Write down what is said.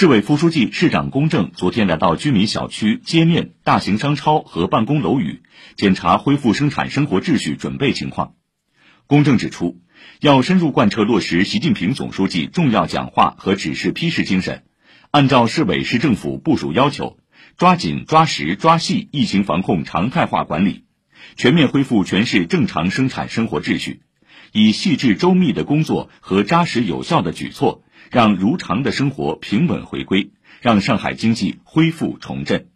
市委副书记、市长龚正昨天来到居民小区、街面、大型商超和办公楼宇，检查恢复生产生活秩序准备情况。龚正指出，要深入贯彻落实习近平总书记重要讲话和指示批示精神，按照市委市政府部署要求，抓紧抓实抓细疫情防控常态化管理，全面恢复全市正常生产生活秩序，以细致周密的工作和扎实有效的举措。让如常的生活平稳回归，让上海经济恢复重振。